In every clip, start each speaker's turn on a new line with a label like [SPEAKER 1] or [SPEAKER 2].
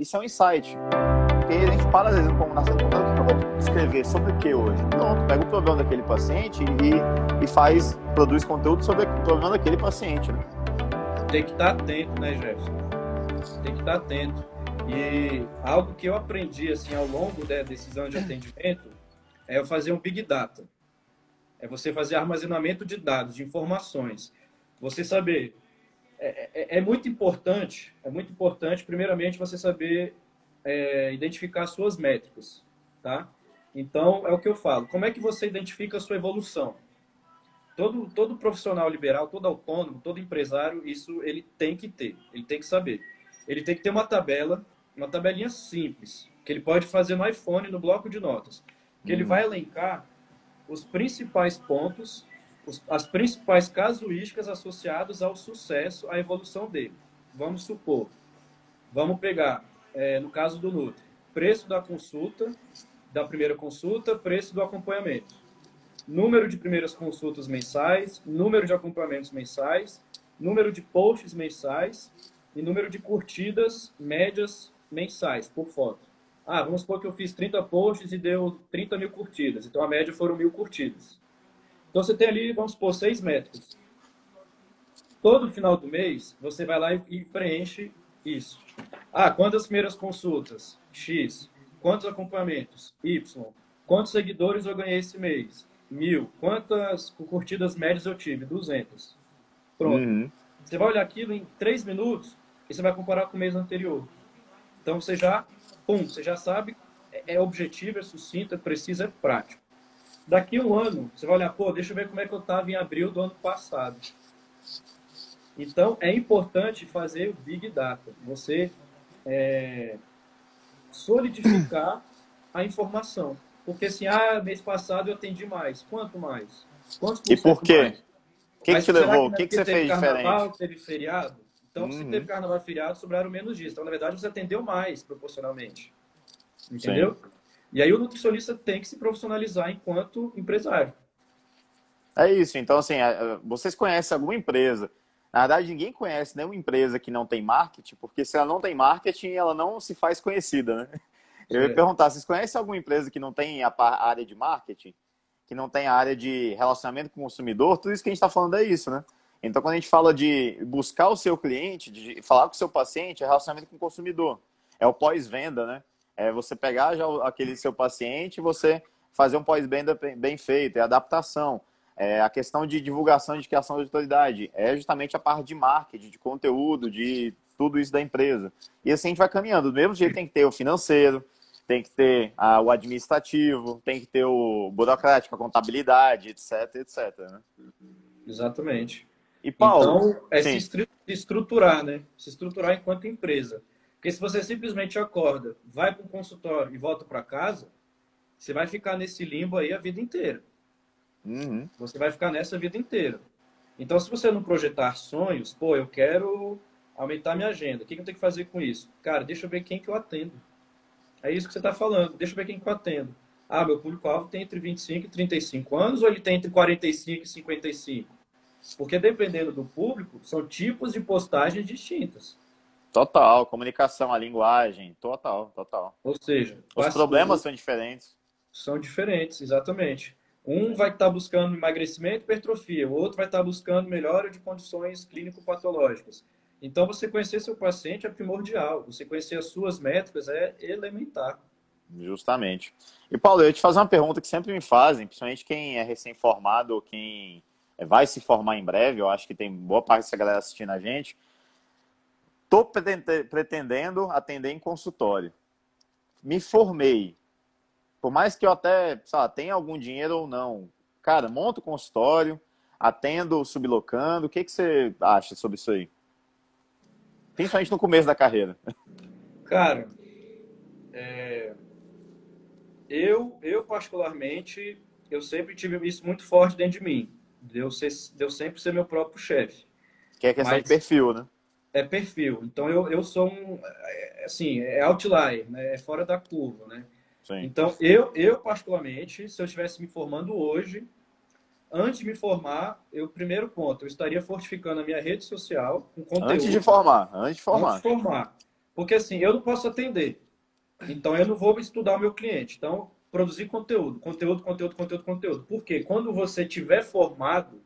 [SPEAKER 1] isso é um insight. Porque a gente fala, às vezes, como na segunda, o que eu vou escrever sobre o que hoje? Pronto, pega o problema daquele paciente e, e faz, produz conteúdo sobre o problema daquele paciente. Né?
[SPEAKER 2] Tem que estar atento, né, Jefferson? Tem que estar atento. E algo que eu aprendi assim ao longo né, desses anos de atendimento é eu fazer um big data. É você fazer armazenamento de dados, de informações. Você saber é, é, é muito importante, é muito importante, primeiramente, você saber é, identificar suas métricas, tá? Então, é o que eu falo. Como é que você identifica a sua evolução? Todo, todo profissional liberal, todo autônomo, todo empresário, isso ele tem que ter, ele tem que saber. Ele tem que ter uma tabela, uma tabelinha simples, que ele pode fazer no iPhone, no bloco de notas, que ele uhum. vai elencar os principais pontos, as principais casuísticas associadas ao sucesso, à evolução dele. Vamos supor, vamos pegar, é, no caso do Nutri, preço da consulta, da primeira consulta, preço do acompanhamento. Número de primeiras consultas mensais, número de acompanhamentos mensais, número de posts mensais e número de curtidas médias mensais por foto. Ah, vamos supor que eu fiz 30 posts e deu 30 mil curtidas. Então a média foram mil curtidas. Então você tem ali, vamos supor, seis métricas. Todo final do mês, você vai lá e preenche isso. Ah, quantas primeiras consultas? X. Quantos acompanhamentos? Y. Quantos seguidores eu ganhei esse mês? Mil. Quantas curtidas médias eu tive? 200. Pronto. Uhum. Você vai olhar aquilo em três minutos e você vai comparar com o mês anterior. Então você já Pum, você já sabe, é, é objetivo, é sucinto, é preciso, é prático. Daqui um ano, você vai olhar, pô, deixa eu ver como é que eu estava em abril do ano passado. Então, é importante fazer o Big Data. Você é, solidificar a informação. Porque assim, ah, mês passado eu atendi mais. Quanto mais?
[SPEAKER 1] Quantos E por quê? O que, que te levou? O que, que você fez carnaval,
[SPEAKER 2] diferente? Teve feriado? Então, uhum. se teve carnaval feriado, sobraram menos dias. Então, na verdade, você atendeu mais proporcionalmente. Entendeu? Sim. E aí o nutricionista tem que se profissionalizar enquanto empresário.
[SPEAKER 1] É isso. Então, assim, vocês conhecem alguma empresa? Na verdade, ninguém conhece nenhuma empresa que não tem marketing, porque se ela não tem marketing, ela não se faz conhecida, né? Eu ia é. perguntar, vocês conhecem alguma empresa que não tem a área de marketing? Que não tem a área de relacionamento com o consumidor? Tudo isso que a gente está falando é isso, né? Então, quando a gente fala de buscar o seu cliente, de falar com o seu paciente, é relacionamento com o consumidor. É o pós-venda, né? É você pegar já aquele seu paciente e você fazer um pós-venda bem feito, é adaptação. É a questão de divulgação de criação de autoridade. É justamente a parte de marketing, de conteúdo, de tudo isso da empresa. E assim a gente vai caminhando. Do mesmo jeito tem que ter o financeiro, tem que ter a, o administrativo, tem que ter o burocrático, a contabilidade, etc, etc. Né?
[SPEAKER 2] Exatamente. E Paulo, então, é sim. se estruturar, né? Se estruturar enquanto empresa. Porque se você simplesmente acorda, vai para o consultório e volta para casa, você vai ficar nesse limbo aí a vida inteira. Uhum. Você vai ficar nessa a vida inteira. Então, se você não projetar sonhos, pô, eu quero aumentar minha agenda. O que eu tenho que fazer com isso? Cara, deixa eu ver quem que eu atendo. É isso que você está falando. Deixa eu ver quem que eu atendo. Ah, meu público-alvo tem entre 25 e 35 anos ou ele tem entre 45 e 55? Porque dependendo do público, são tipos de postagens distintas.
[SPEAKER 1] Total, comunicação, a linguagem, total, total.
[SPEAKER 2] Ou seja,
[SPEAKER 1] os problemas são diferentes.
[SPEAKER 2] São diferentes, exatamente. Um vai estar buscando emagrecimento e hipertrofia, o outro vai estar buscando melhora de condições clínico-patológicas. Então, você conhecer seu paciente é primordial. Você conhecer as suas métricas é elementar.
[SPEAKER 1] Justamente. E, Paulo, eu ia te fazer uma pergunta que sempre me fazem, principalmente quem é recém-formado ou quem é, vai se formar em breve, eu acho que tem boa parte dessa galera assistindo a gente. Estou pretendendo atender em consultório. Me formei. Por mais que eu até sei lá, tenha algum dinheiro ou não, cara, monto consultório, atendo sublocando. O que, que você acha sobre isso aí? Principalmente no começo da carreira.
[SPEAKER 2] Cara, é... eu, eu particularmente, eu sempre tive isso muito forte dentro de mim de eu, ser, de eu sempre ser meu próprio chefe.
[SPEAKER 1] Que é questão Mas, de perfil, né?
[SPEAKER 2] É perfil. Então eu, eu sou um, é, assim, é outlier, né? É fora da curva, né? Sim. Então eu, eu particularmente, se eu estivesse me formando hoje, antes de me formar, eu primeiro ponto, eu estaria fortificando a minha rede social com conteúdo.
[SPEAKER 1] Antes de formar, antes de formar.
[SPEAKER 2] Antes de formar. Porque assim, eu não posso atender. Então eu não vou estudar o meu cliente. Então, produzir conteúdo, conteúdo, conteúdo, conteúdo, conteúdo. Porque quando você tiver formado,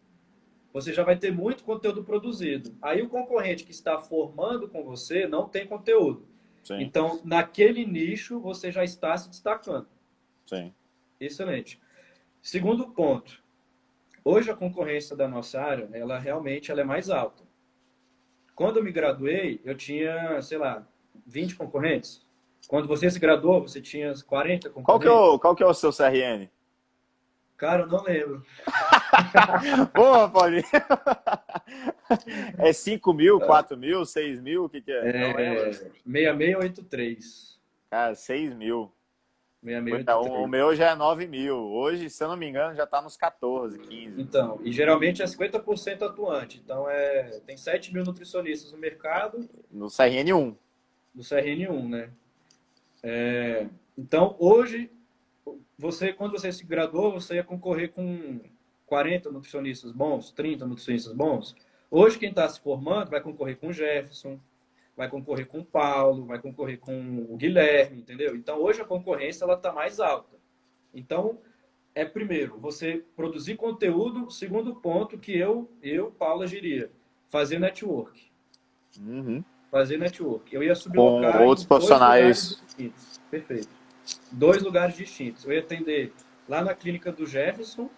[SPEAKER 2] você já vai ter muito conteúdo produzido. Aí o concorrente que está formando com você não tem conteúdo. Sim. Então, naquele nicho, você já está se destacando.
[SPEAKER 1] Sim.
[SPEAKER 2] Excelente. Segundo ponto. Hoje a concorrência da nossa área, ela realmente ela é mais alta. Quando eu me graduei, eu tinha, sei lá, 20 concorrentes. Quando você se graduou, você tinha 40 concorrentes.
[SPEAKER 1] Qual que é o, qual que é o seu CRN?
[SPEAKER 2] Cara, eu não lembro.
[SPEAKER 1] Boa, Paulinho. É 5 mil, 4 mil, 6 mil? O que, que é?
[SPEAKER 2] É, 6683.
[SPEAKER 1] Cara, 6 mil.
[SPEAKER 2] 6683.
[SPEAKER 1] O meu já é 9 mil. Hoje, se eu não me engano, já está nos 14, 15.
[SPEAKER 2] Então, e geralmente é 50% atuante. Então, é, tem 7 mil nutricionistas no mercado.
[SPEAKER 1] No CRN1.
[SPEAKER 2] No CRN1, né? É, então, hoje, você, quando você se graduou, você ia concorrer com 40 nutricionistas bons, 30 nutricionistas bons. Hoje, quem está se formando vai concorrer com o Jefferson, vai concorrer com o Paulo, vai concorrer com o Guilherme, entendeu? Então, hoje a concorrência está mais alta. Então, é primeiro, você produzir conteúdo. Segundo ponto que eu, eu Paulo, agiria, fazer network.
[SPEAKER 1] Uhum.
[SPEAKER 2] Fazer network. Eu ia
[SPEAKER 1] sublocar com outros profissionais.
[SPEAKER 2] Perfeito. Dois lugares distintos. Eu ia atender lá na clínica do Jefferson,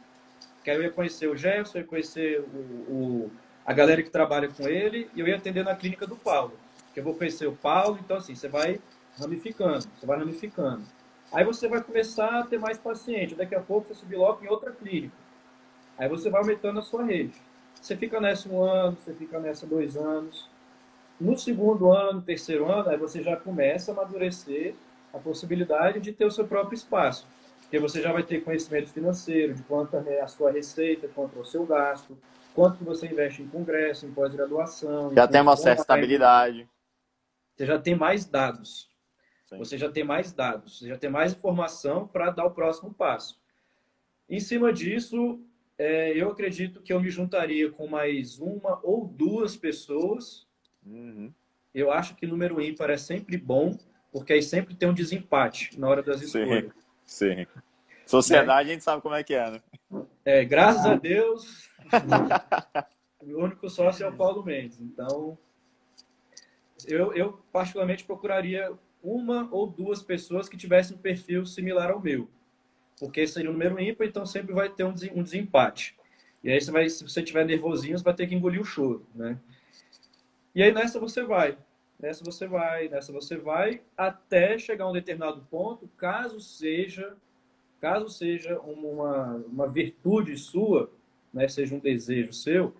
[SPEAKER 2] que aí eu ia conhecer o eu ia conhecer o, o, a galera que trabalha com ele, e eu ia atender na clínica do Paulo que eu vou conhecer o Paulo, então assim, você vai ramificando, você vai ramificando. Aí você vai começar a ter mais paciente, daqui a pouco você subir logo em outra clínica. Aí você vai aumentando a sua rede. Você fica nessa um ano, você fica nessa dois anos. No segundo ano, terceiro ano, aí você já começa a amadurecer a possibilidade de ter o seu próprio espaço. Porque você já vai ter conhecimento financeiro, de quanto é a sua receita, quanto é o seu gasto, quanto você investe em congresso, em pós-graduação.
[SPEAKER 1] Já tem uma certa estabilidade
[SPEAKER 2] você já tem mais dados. Sim. Você já tem mais dados, você já tem mais informação para dar o próximo passo. Em cima disso, é, eu acredito que eu me juntaria com mais uma ou duas pessoas.
[SPEAKER 1] Uhum.
[SPEAKER 2] Eu acho que número ímpar é sempre bom, porque aí sempre tem um desempate na hora das escolhas.
[SPEAKER 1] Sim, sim. Sociedade, é. a gente sabe como é que é, né?
[SPEAKER 2] É, graças a Deus, o único sócio é o Paulo Mendes. Então, eu, eu particularmente procuraria uma ou duas pessoas que tivessem um perfil similar ao meu. Porque seria um número ímpar, então sempre vai ter um desempate. E aí, você vai, se você tiver nervosinho, você vai ter que engolir o choro, né? E aí, nessa você vai. Nessa você vai, nessa você vai, até chegar a um determinado ponto, caso seja, caso seja uma, uma virtude sua, né, seja um desejo seu,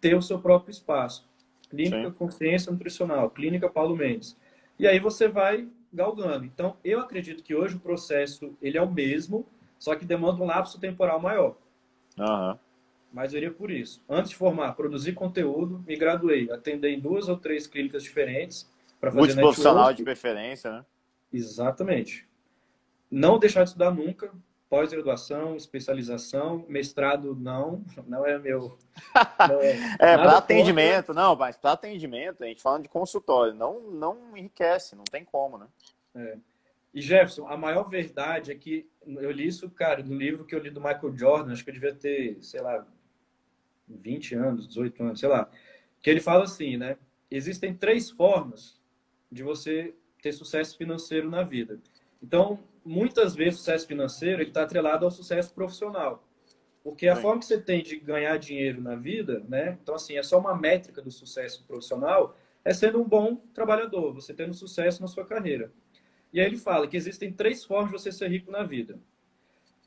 [SPEAKER 2] ter o seu próprio espaço. Clínica Sim. Consciência Nutricional, Clínica Paulo Mendes. E aí você vai galgando. Então, eu acredito que hoje o processo ele é o mesmo, só que demanda um lapso temporal maior.
[SPEAKER 1] Uhum.
[SPEAKER 2] Mas eu iria por isso. Antes de formar, produzir conteúdo, me graduei, atender em duas ou três clínicas diferentes para fazer
[SPEAKER 1] profissional de preferência, né?
[SPEAKER 2] Exatamente. Não deixar de estudar nunca, pós-graduação, especialização, mestrado não, não é meu.
[SPEAKER 1] Não é, é para atendimento, contra. não, mas para atendimento, a gente falando de consultório, não, não enriquece, não tem como, né?
[SPEAKER 2] É. E Jefferson, a maior verdade é que eu li isso, cara, no livro que eu li do Michael Jordan, acho que eu devia ter, sei lá, 20 anos, 18 anos, sei lá, que ele fala assim, né? Existem três formas de você ter sucesso financeiro na vida. Então, muitas vezes sucesso financeiro está atrelado ao sucesso profissional. Porque a Sim. forma que você tem de ganhar dinheiro na vida, né? Então, assim, é só uma métrica do sucesso profissional, é sendo um bom trabalhador, você tendo sucesso na sua carreira. E aí ele fala que existem três formas de você ser rico na vida.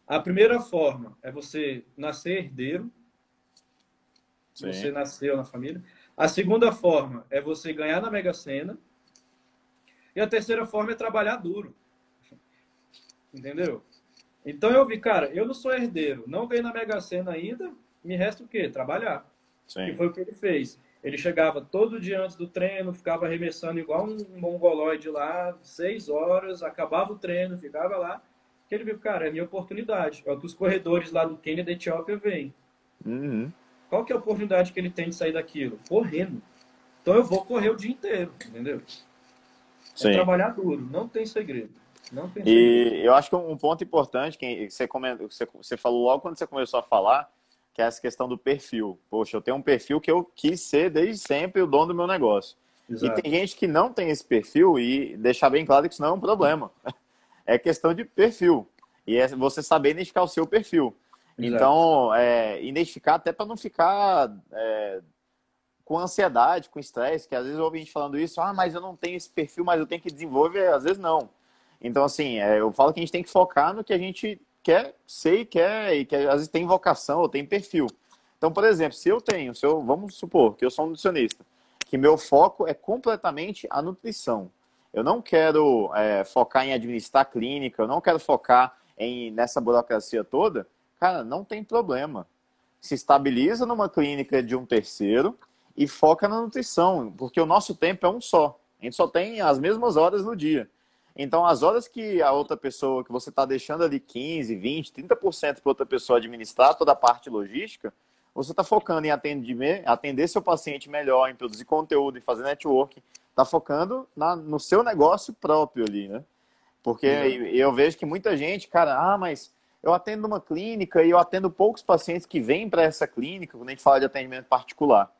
[SPEAKER 2] A primeira forma é você nascer herdeiro. Você nasceu na família. A segunda forma é você ganhar na Mega Sena. E a terceira forma é trabalhar duro. Entendeu? Então eu vi, cara, eu não sou herdeiro, não ganhei na Mega Sena ainda, me resta o quê? Trabalhar.
[SPEAKER 1] Sim.
[SPEAKER 2] foi o que ele fez. Ele chegava todo dia antes do treino, ficava arremessando igual um mongoloide lá, seis horas, acabava o treino, ficava lá. Que ele viu, cara, é minha oportunidade. É o que os corredores lá do Quênia da Etiópia veem.
[SPEAKER 1] Uhum.
[SPEAKER 2] Qual que é a oportunidade que ele tem de sair daquilo? Correndo. Então eu vou correr o dia inteiro, entendeu? É trabalhar duro, não tem segredo. Não tem
[SPEAKER 1] e segredo. eu acho que um ponto importante que você, comentou, você falou logo quando você começou a falar, que é essa questão do perfil. Poxa, eu tenho um perfil que eu quis ser desde sempre o dono do meu negócio. Exato. E tem gente que não tem esse perfil e deixar bem claro que isso não é um problema. É questão de perfil. E é você saber identificar o seu perfil. Então, é, identificar até para não ficar é, com ansiedade, com estresse, que às vezes eu ouvi gente falando isso, ah, mas eu não tenho esse perfil, mas eu tenho que desenvolver, às vezes não. Então, assim, é, eu falo que a gente tem que focar no que a gente quer ser e quer, e que às vezes tem vocação ou tem perfil. Então, por exemplo, se eu tenho, se eu, vamos supor que eu sou um nutricionista, que meu foco é completamente a nutrição. Eu não quero é, focar em administrar clínica, eu não quero focar em nessa burocracia toda. Cara, não tem problema. Se estabiliza numa clínica de um terceiro e foca na nutrição, porque o nosso tempo é um só. A gente só tem as mesmas horas no dia. Então, as horas que a outra pessoa, que você está deixando ali 15, 20, 30% para outra pessoa administrar toda a parte logística, você está focando em atender, atender seu paciente melhor, em produzir conteúdo, em fazer networking, está focando na, no seu negócio próprio ali, né? Porque eu vejo que muita gente, cara, ah, mas eu atendo uma clínica e eu atendo poucos pacientes que vêm para essa clínica, quando a gente fala de atendimento particular.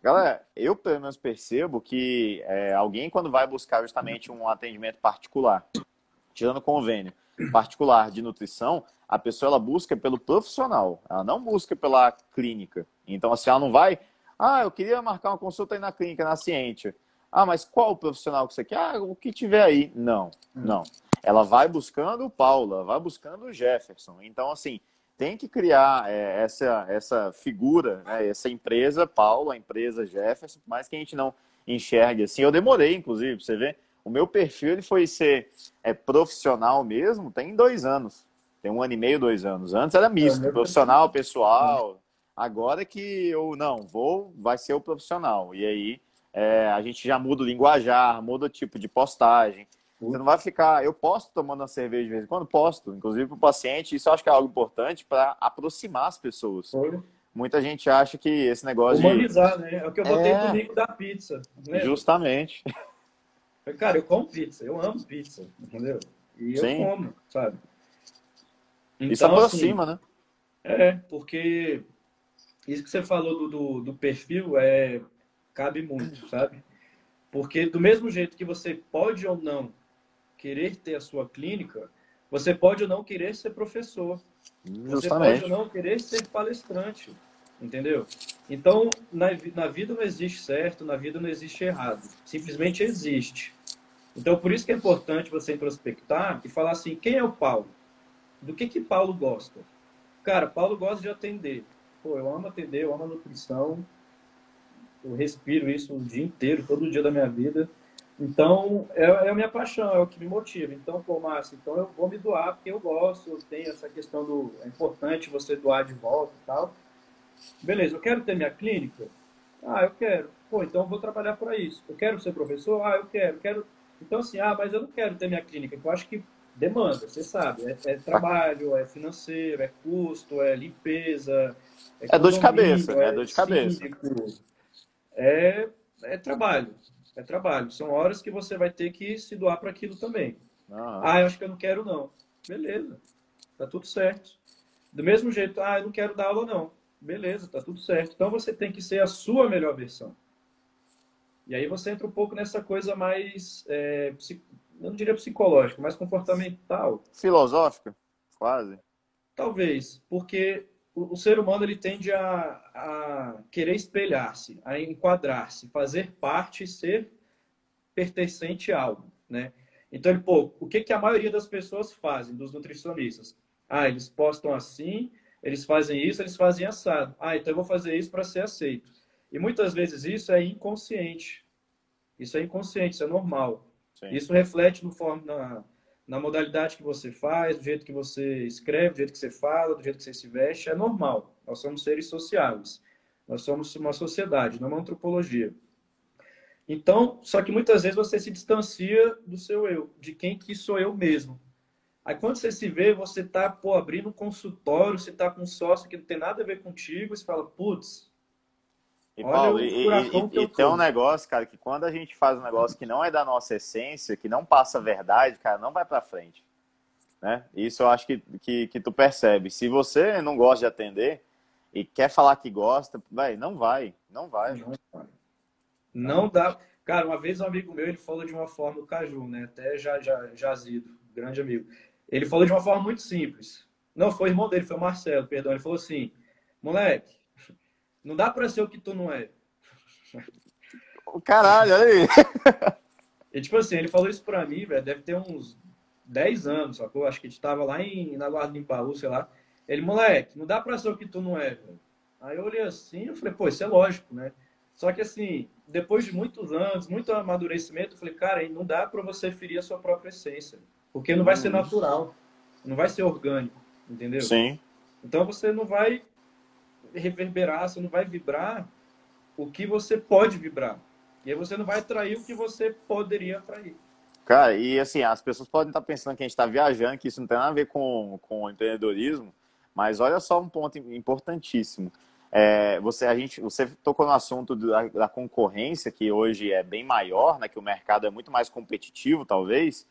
[SPEAKER 1] Galera, eu pelo menos percebo que é, alguém quando vai buscar justamente um atendimento particular, tirando convênio particular de nutrição, a pessoa ela busca pelo profissional, ela não busca pela clínica. Então, assim, ela não vai, ah, eu queria marcar uma consulta aí na clínica, na Ciência. Ah, mas qual o profissional que você quer? Ah, o que tiver aí. Não, não. Ela vai buscando o Paula, vai buscando o Jefferson. Então, assim, tem que criar é, essa, essa figura, né, essa empresa Paulo, a empresa Jefferson, mais que a gente não enxergue assim. Eu demorei, inclusive, pra você ver. O meu perfil ele foi ser é, profissional mesmo, tem dois anos. Tem um ano e meio, dois anos. Antes era misto, profissional, pessoal. Agora que eu não vou, vai ser o profissional. E aí é, a gente já muda o linguajar, muda o tipo de postagem. Você não vai ficar. Eu posto tomando uma cerveja de vez em quando? Posto, inclusive para o paciente. Isso eu acho que é algo importante para aproximar as pessoas. Foi. Muita gente acha que esse negócio
[SPEAKER 2] Humanizar, de... né? É o que eu botei é... comigo da pizza.
[SPEAKER 1] Né? Justamente.
[SPEAKER 2] Cara, eu como pizza, eu amo pizza, entendeu? E eu Sim. como, sabe?
[SPEAKER 1] Então, isso aproxima, assim, né?
[SPEAKER 2] É, porque isso que você falou do, do, do perfil é, cabe muito, sabe? Porque do mesmo jeito que você pode ou não querer ter a sua clínica, você pode ou não querer ser professor. Justamente. Você pode ou não querer ser palestrante. Entendeu? Então, na, na vida não existe certo, na vida não existe errado. Simplesmente existe. Então, por isso que é importante você introspectar e falar assim: quem é o Paulo? Do que que Paulo gosta? Cara, Paulo gosta de atender. Pô, eu amo atender, eu amo a nutrição. Eu respiro isso o dia inteiro, todo dia da minha vida. Então, é, é, a minha paixão, é o que me motiva. Então, pô, Márcio, então eu vou me doar porque eu gosto, eu tenho essa questão do... É importante você doar de volta e tal. Beleza, eu quero ter minha clínica? Ah, eu quero. Pô, então eu vou trabalhar para isso. Eu quero ser professor? Ah, eu quero. quero... Então, assim, ah, mas eu não quero ter minha clínica. Eu acho que demanda, você sabe. É, é trabalho, é financeiro, é custo, é limpeza.
[SPEAKER 1] É, é dor de cabeça, é, é dor de cabeça.
[SPEAKER 2] É, é trabalho é trabalho. São horas que você vai ter que se doar para aquilo também. Ah, eu acho que eu não quero, não. Beleza, tá tudo certo. Do mesmo jeito, ah, eu não quero dar aula, não. Beleza, tá tudo certo. Então você tem que ser a sua melhor versão. E aí você entra um pouco nessa coisa mais, é, eu não diria psicológica, mais comportamental.
[SPEAKER 1] Filosófica, quase.
[SPEAKER 2] Talvez, porque o, o ser humano ele tende a, a querer espelhar-se, a enquadrar-se, fazer parte e ser pertencente a algo, né? Então, ele, pô, o que, que a maioria das pessoas fazem, dos nutricionistas? Ah, eles postam assim, eles fazem isso, eles fazem assado. Ah, então eu vou fazer isso para ser aceito. E muitas vezes isso é inconsciente. Isso é inconsciente, isso é normal. Sim. Isso reflete no forma, na, na modalidade que você faz, do jeito que você escreve, do jeito que você fala, do jeito que você se veste, é normal. Nós somos seres sociáveis. Nós somos uma sociedade, não uma antropologia. Então, só que muitas vezes você se distancia do seu eu, de quem que sou eu mesmo. Aí quando você se vê, você está pô, abrindo um consultório, você está com um sócio que não tem nada a ver contigo, você fala, putz,
[SPEAKER 1] E, Paulo, e, e, e tem um negócio, cara, que quando a gente faz um negócio que não é da nossa essência, que não passa a verdade, cara, não vai para frente. Né? Isso eu acho que, que, que tu percebe. Se você não gosta de atender e quer falar que gosta, vai, não vai, não vai.
[SPEAKER 2] Não, não dá. Cara, uma vez um amigo meu, ele falou de uma forma, o Caju, né? Até já, já, Jazido, grande amigo. Ele falou de uma forma muito simples. Não, foi irmão dele, foi o Marcelo, perdão. Ele falou assim, moleque, não dá pra ser o que tu não é.
[SPEAKER 1] O caralho, olha aí.
[SPEAKER 2] E tipo assim, ele falou isso pra mim, velho, deve ter uns 10 anos, sacou? Acho que a gente tava lá em, na Guarda de Impaú, sei lá. Ele, moleque, não dá pra ser o que tu não é, velho. Aí eu olhei assim, eu falei, pô, isso é lógico, né? Só que assim, depois de muitos anos, muito amadurecimento, eu falei, cara, não dá para você ferir a sua própria essência. Porque não vai ser natural, não vai ser orgânico, entendeu?
[SPEAKER 1] Sim.
[SPEAKER 2] Então você não vai reverberar, você não vai vibrar o que você pode vibrar. E aí você não vai atrair o que você poderia atrair.
[SPEAKER 1] Cara, e assim, as pessoas podem estar pensando que a gente está viajando, que isso não tem nada a ver com, com empreendedorismo, mas olha só um ponto importantíssimo. É, você, a gente, você tocou no assunto da, da, concorrência, que hoje é bem maior, né, que o mercado é muito mais competitivo, talvez,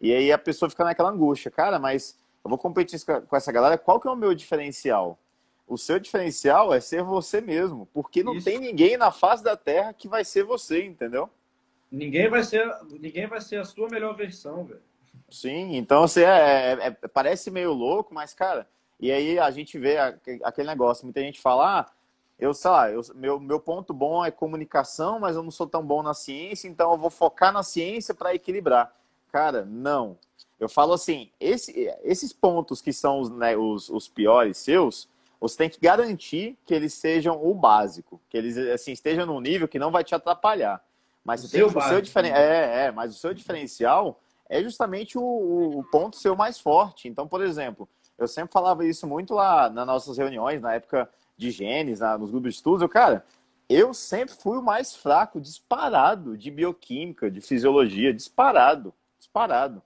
[SPEAKER 1] e aí a pessoa fica naquela angústia, cara, mas eu vou competir com essa galera, qual que é o meu diferencial? O seu diferencial é ser você mesmo, porque não Isso. tem ninguém na face da Terra que vai ser você, entendeu?
[SPEAKER 2] Ninguém vai ser, ninguém vai ser a sua melhor versão, velho.
[SPEAKER 1] Sim, então você é, é, é, parece meio louco, mas cara, e aí a gente vê aquele negócio, muita gente fala, ah, eu sei lá, eu, meu, meu ponto bom é comunicação, mas eu não sou tão bom na ciência, então eu vou focar na ciência para equilibrar. Cara, não. Eu falo assim, esse, esses pontos que são os, né, os, os piores seus, você tem que garantir que eles sejam o básico, que eles assim estejam num nível que não vai te atrapalhar. Mas o seu, básico, seu diferen... Né? é, é, mas o seu diferencial é justamente o, o, ponto seu mais forte. Então, por exemplo, eu sempre falava isso muito lá nas nossas reuniões, na época de genes, na, nos grupos de estudos. Eu, cara, eu sempre fui o mais fraco, disparado, de bioquímica, de fisiologia, disparado, disparado.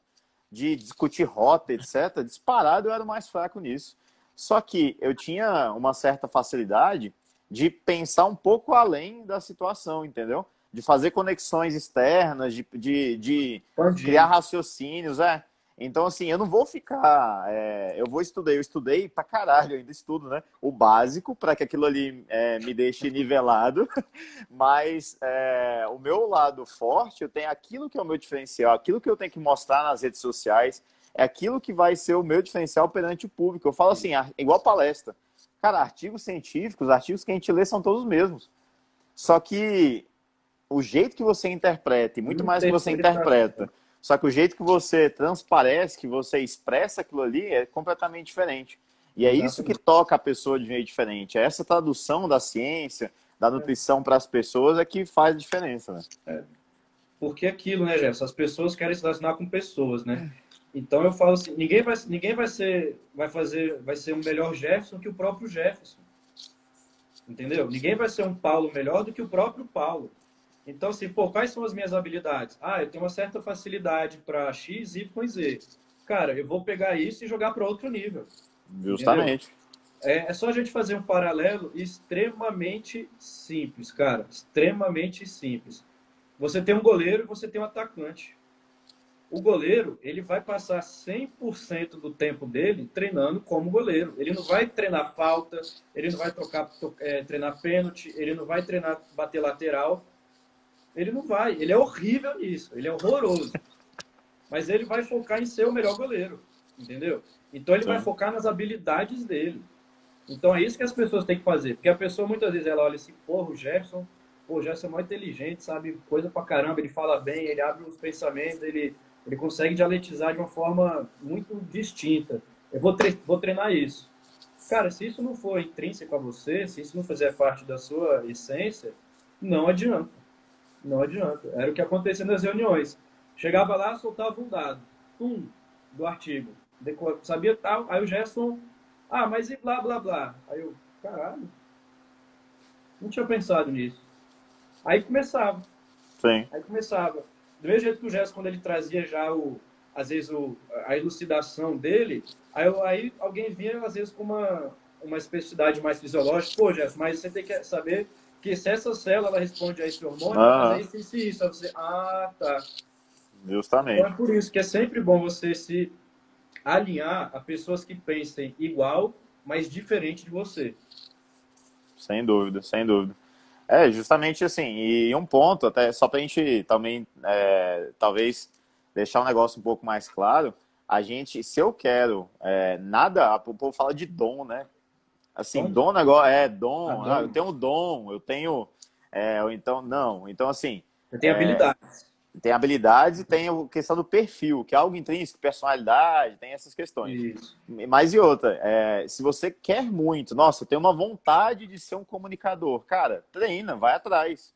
[SPEAKER 1] De discutir rota, etc., disparado eu era o mais fraco nisso. Só que eu tinha uma certa facilidade de pensar um pouco além da situação, entendeu? De fazer conexões externas, de, de, de criar raciocínios, é. Então, assim, eu não vou ficar. É, eu vou estudar, eu estudei pra caralho, ainda estudo, né? O básico, para que aquilo ali é, me deixe nivelado. Mas é, o meu lado forte, eu tenho aquilo que é o meu diferencial, aquilo que eu tenho que mostrar nas redes sociais, é aquilo que vai ser o meu diferencial perante o público. Eu falo assim, igual palestra. Cara, artigos científicos, artigos que a gente lê são todos os mesmos. Só que o jeito que você interpreta, e muito mais que você interpreta só que o jeito que você transparece, que você expressa aquilo ali é completamente diferente. E é isso que toca a pessoa de um jeito diferente. É essa tradução da ciência, da nutrição para as pessoas é que faz a diferença, né? É.
[SPEAKER 2] Porque aquilo, né, Jefferson? As pessoas querem se relacionar com pessoas, né? Então eu falo assim, ninguém vai, ninguém vai ser, vai fazer, vai ser um melhor Jefferson que o próprio Jefferson. Entendeu? Ninguém vai ser um Paulo melhor do que o próprio Paulo. Então, assim, pô, quais são as minhas habilidades? Ah, eu tenho uma certa facilidade para X, Y Z. Cara, eu vou pegar isso e jogar para outro nível.
[SPEAKER 1] Justamente.
[SPEAKER 2] É, é, só a gente fazer um paralelo extremamente simples, cara. Extremamente simples. Você tem um goleiro e você tem um atacante. O goleiro, ele vai passar 100% do tempo dele treinando como goleiro. Ele não vai treinar falta, ele não vai trocar, é, treinar pênalti, ele não vai treinar bater lateral ele não vai. Ele é horrível nisso. Ele é horroroso. Mas ele vai focar em ser o melhor goleiro. Entendeu? Então ele Sim. vai focar nas habilidades dele. Então é isso que as pessoas têm que fazer. Porque a pessoa muitas vezes ela olha assim, porra, o Jefferson, pô, o Jefferson é muito inteligente, sabe coisa pra caramba, ele fala bem, ele abre os pensamentos, ele, ele consegue dialetizar de uma forma muito distinta. Eu vou, tre vou treinar isso. Cara, se isso não for intrínseco a você, se isso não fizer parte da sua essência, não adianta. Não adianta. Era o que acontecia nas reuniões. Chegava lá, soltava um dado. Um do artigo. Sabia tal. Aí o Gerson, ah, mas e blá, blá, blá. Aí eu, caralho. Não tinha pensado nisso. Aí começava.
[SPEAKER 1] Sim.
[SPEAKER 2] Aí começava. Do mesmo jeito que o Gerson, quando ele trazia já o, às vezes, o, a elucidação dele, aí, aí alguém vinha, às vezes, com uma, uma especificidade mais fisiológica. Pô, Gerson, mas você tem que saber Porque se essa célula ela responde a esse hormônio, ah. isso, isso, isso. Aí você, ah, tá.
[SPEAKER 1] Justamente. Então
[SPEAKER 2] é por isso que é sempre bom você se alinhar a pessoas que pensem igual, mas diferente de você.
[SPEAKER 1] Sem dúvida, sem dúvida. É, justamente assim, e um ponto, até só para a gente também, é, talvez, deixar o um negócio um pouco mais claro, a gente, se eu quero é, nada, o povo fala de dom, né? Assim, dom, dom negócio, é dom, ah, ah, eu tenho um dom, eu tenho, é, ou então, não, então assim...
[SPEAKER 2] Eu tenho habilidades
[SPEAKER 1] tem habilidades e tem a questão do perfil, que é algo intrínseco, personalidade, tem essas questões. Isso. Mais e outra, é, se você quer muito, nossa, tem uma vontade de ser um comunicador, cara, treina, vai atrás.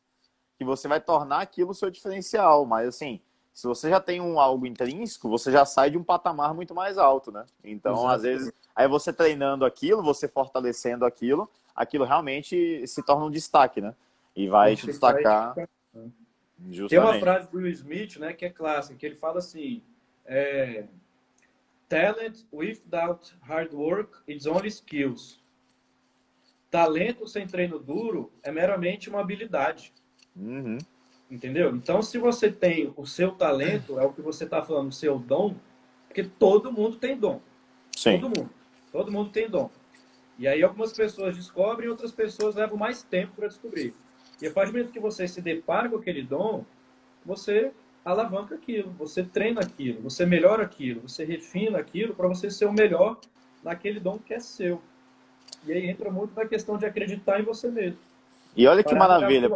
[SPEAKER 1] Que você vai tornar aquilo o seu diferencial. Mas assim, se você já tem um algo intrínseco, você já sai de um patamar muito mais alto, né? Então, Exato. às vezes, aí você treinando aquilo, você fortalecendo aquilo, aquilo realmente se torna um destaque, né? E vai te destacar. Vai
[SPEAKER 2] Justamente. Tem uma frase do Will Smith, né, que é clássica, que ele fala assim: é, Talent without hard work is only skills. Talento sem treino duro é meramente uma habilidade.
[SPEAKER 1] Uhum.
[SPEAKER 2] Entendeu? Então, se você tem o seu talento, é o que você está falando, o seu dom, porque todo mundo tem dom.
[SPEAKER 1] Sim.
[SPEAKER 2] Todo mundo. Todo mundo tem dom. E aí algumas pessoas descobrem, outras pessoas levam mais tempo para descobrir. E a partir do momento que você se depara com aquele dom, você alavanca aquilo, você treina aquilo, você melhora aquilo, você refina aquilo para você ser o melhor naquele dom que é seu. E aí entra muito na questão de acreditar em você mesmo.
[SPEAKER 1] E olha que maravilha.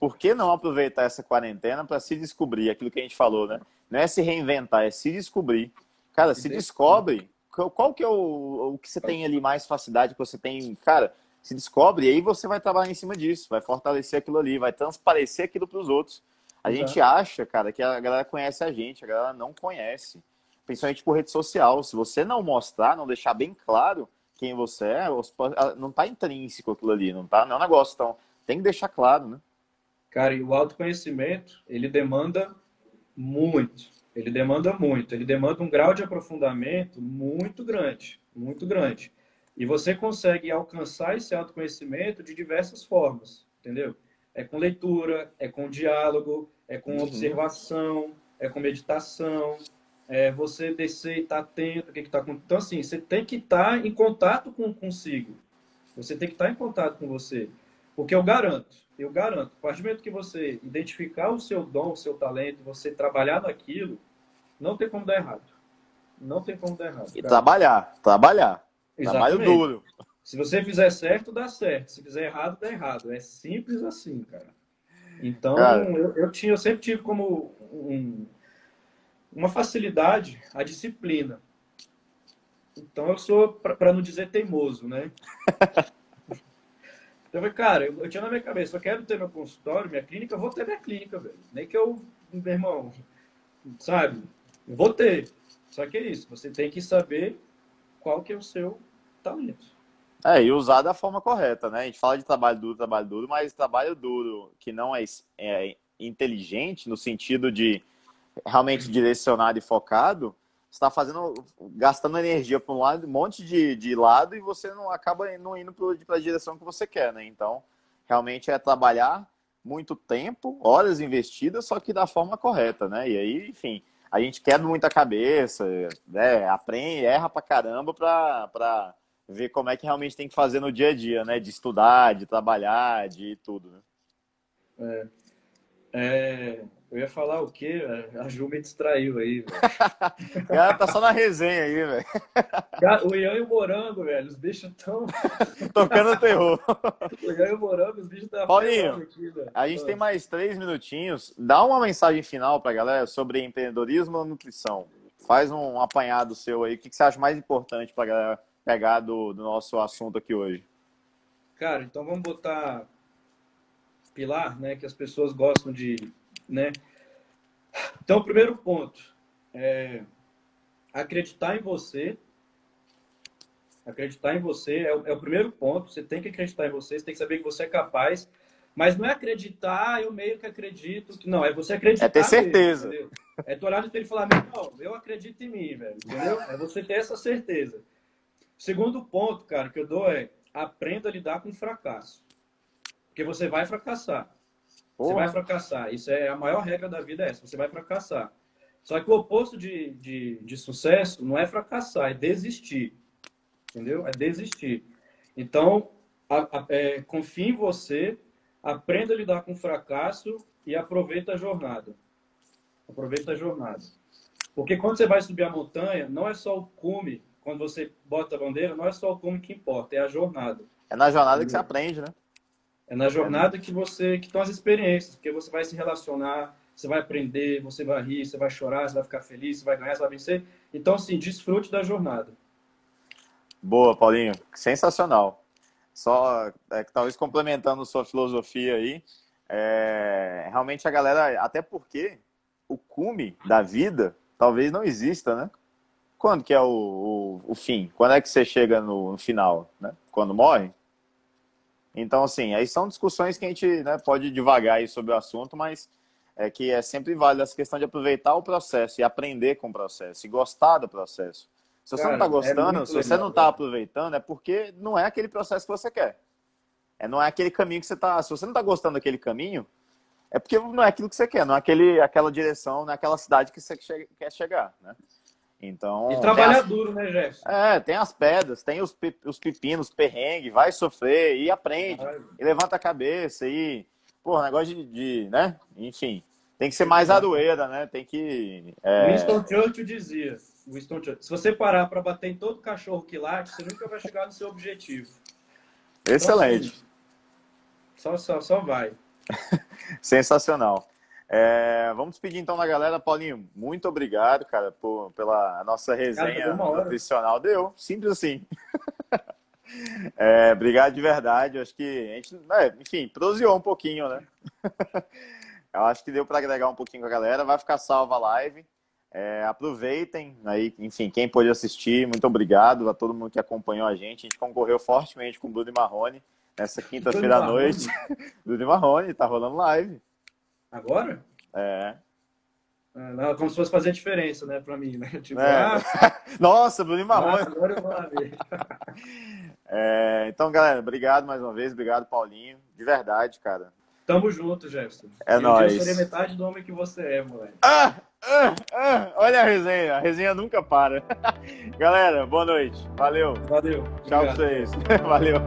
[SPEAKER 1] Por que não aproveitar essa quarentena para se descobrir aquilo que a gente falou, né? Não é se reinventar, é se descobrir. Cara, se descobre qual que é o, o que você tem ali mais facilidade, que você tem, cara, se descobre, e aí você vai trabalhar em cima disso, vai fortalecer aquilo ali, vai transparecer aquilo para os outros. A Exato. gente acha, cara, que a galera conhece a gente, a galera não conhece. Principalmente por rede social. Se você não mostrar, não deixar bem claro quem você é, não está intrínseco aquilo ali, não tá, não é um negócio. Então, tem que deixar claro, né?
[SPEAKER 2] Cara, e o autoconhecimento, ele demanda muito. Ele demanda muito. Ele demanda um grau de aprofundamento muito grande, muito grande. E você consegue alcançar esse autoconhecimento de diversas formas, entendeu? É com leitura, é com diálogo, é com uhum. observação, é com meditação, é você descer e estar tá atento o que está acontecendo. Então, assim, você tem que estar tá em contato com consigo. Você tem que estar tá em contato com você. Porque eu garanto, eu garanto, a partir do momento que você identificar o seu dom, o seu talento, você trabalhar naquilo, não tem como dar errado. Não tem como dar errado.
[SPEAKER 1] E trabalhar, trabalhar. Exatamente. Trabalho duro.
[SPEAKER 2] Se você fizer certo, dá certo. Se fizer errado, dá errado. É simples assim, cara. Então, cara... Eu, eu, tinha, eu sempre tive como um, uma facilidade a disciplina. Então, eu sou, para não dizer teimoso, né? Então, eu falei, cara, eu, eu, tinha na minha cabeça, eu quero ter meu consultório, minha clínica, eu vou ter minha clínica, velho. Nem que eu, meu irmão, sabe? Eu vou ter. Só que é isso, você tem que saber qual que é o seu talento.
[SPEAKER 1] É, e usar da forma correta, né? A gente fala de trabalho duro, trabalho duro, mas trabalho duro que não é, é inteligente, no sentido de realmente direcionado e focado, está fazendo, gastando energia para um lado, um monte de, de lado e você não acaba não indo para a direção que você quer, né? Então, realmente é trabalhar muito tempo, horas investidas, só que da forma correta, né? E aí, enfim, a gente quebra muita cabeça, né? aprende, erra pra caramba pra ver como é que realmente tem que fazer no dia a dia, né? De estudar, de trabalhar, de tudo, né?
[SPEAKER 2] É. é eu ia falar o quê? A Ju me distraiu aí,
[SPEAKER 1] velho. Cara, tá só na resenha aí, velho.
[SPEAKER 2] O Ian e o Morango, velho, os bichos estão...
[SPEAKER 1] Tocando terror.
[SPEAKER 2] O Ian e o Morango, os bichos estão...
[SPEAKER 1] Paulinho, aqui, a gente tem mais três minutinhos. Dá uma mensagem final pra galera sobre empreendedorismo ou nutrição. Faz um apanhado seu aí. O que você acha mais importante pra galera pegar do, do nosso assunto aqui hoje?
[SPEAKER 2] Cara, então vamos botar pilar, né, que as pessoas gostam de né? Então, o primeiro ponto é acreditar em você. Acreditar em você é o, é o, primeiro ponto. Você tem que acreditar em você, você tem que saber que você é capaz. Mas não é acreditar, eu meio que acredito. que Não, é você acreditar.
[SPEAKER 1] É ter certeza.
[SPEAKER 2] Mesmo, é tu olhar no espelho e falar, não, eu acredito em mim, velho. Entendeu? É você ter essa certeza. Segundo ponto, cara, que eu dou é aprenda a lidar com o fracasso. Porque você vai fracassar. Porra. Você vai fracassar. Isso é a maior regra da vida é essa. Você vai fracassar. Só que o oposto de, de, de sucesso não é fracassar, é desistir. Entendeu? É desistir. Então, a, a, é, confie em você, aprenda a lidar com o fracasso e aproveita a jornada. Aproveita a jornada. Porque quando você vai subir a montanha, não é só o cume, quando você bota a bandeira, não é só o cume que importa, é a jornada.
[SPEAKER 1] É na jornada que você aprende, né?
[SPEAKER 2] É na jornada que você que estão as experiências, porque você vai se relacionar, você vai aprender, você vai rir, você vai chorar, você vai ficar feliz, você vai ganhar, você vai vencer. Então, assim, desfrute da jornada.
[SPEAKER 1] Boa, Paulinho. Sensacional. Só, é, talvez complementando sua filosofia aí, é, realmente a galera, até porque o cume da vida talvez não exista, né? Quando que é o, o, o fim? Quando é que você chega no, no final, né? Quando morre? Então, assim, aí são discussões que a gente né, pode divagar aí sobre o assunto, mas é que é sempre válido essa questão de aproveitar o processo e aprender com o processo e gostar do processo. Se você Cara, não está é gostando, é se você não está aproveitando, é porque não é aquele processo que você quer. É, não é aquele caminho que você está. Se você não está gostando daquele caminho, é porque não é aquilo que você quer, não é aquele, aquela direção, não é aquela cidade que você quer chegar, né? Então.
[SPEAKER 2] E trabalhar as... duro, né, Jefferson?
[SPEAKER 1] É, tem as pedras, tem os, os pepinos, perrengue, vai sofrer e aprende. E levanta a cabeça e. Pô, negócio de, de, né? Enfim. Tem que ser mais aroeira, né? Tem que.
[SPEAKER 2] É... Winston Churchill dizia: Winston Churchill, se você parar para bater em todo cachorro que late, você nunca vai chegar no seu objetivo.
[SPEAKER 1] Excelente.
[SPEAKER 2] Então, assim, só, só, só vai.
[SPEAKER 1] Sensacional. É, vamos pedir então na galera, Paulinho, muito obrigado, cara, por, pela nossa resenha cara, nutricional. Deu, simples assim. é, obrigado de verdade. Acho que a gente, é, enfim, proseou um pouquinho, né? Eu acho que deu para agregar um pouquinho com a galera. Vai ficar salva a live. É, aproveitem, aí, enfim, quem pôde assistir, muito obrigado a todo mundo que acompanhou a gente. A gente concorreu fortemente com o Bruno e Marrone nessa quinta-feira à noite. Bruno e Marrone, tá rolando live.
[SPEAKER 2] Agora?
[SPEAKER 1] É.
[SPEAKER 2] Ah, como se fosse fazer diferença, né, pra mim, né? Tipo, é.
[SPEAKER 1] ah, Nossa, Bruno Marrone.
[SPEAKER 2] agora eu vou lá ver.
[SPEAKER 1] É, então, galera, obrigado mais uma vez. Obrigado, Paulinho. De verdade, cara.
[SPEAKER 2] Tamo junto, Jefferson.
[SPEAKER 1] É nóis.
[SPEAKER 2] Eu serei metade do homem que você é, moleque.
[SPEAKER 1] Ah, ah, ah, olha a resenha. A resenha nunca para. galera, boa noite. Valeu.
[SPEAKER 2] Valeu.
[SPEAKER 1] Tchau pra vocês. Valeu.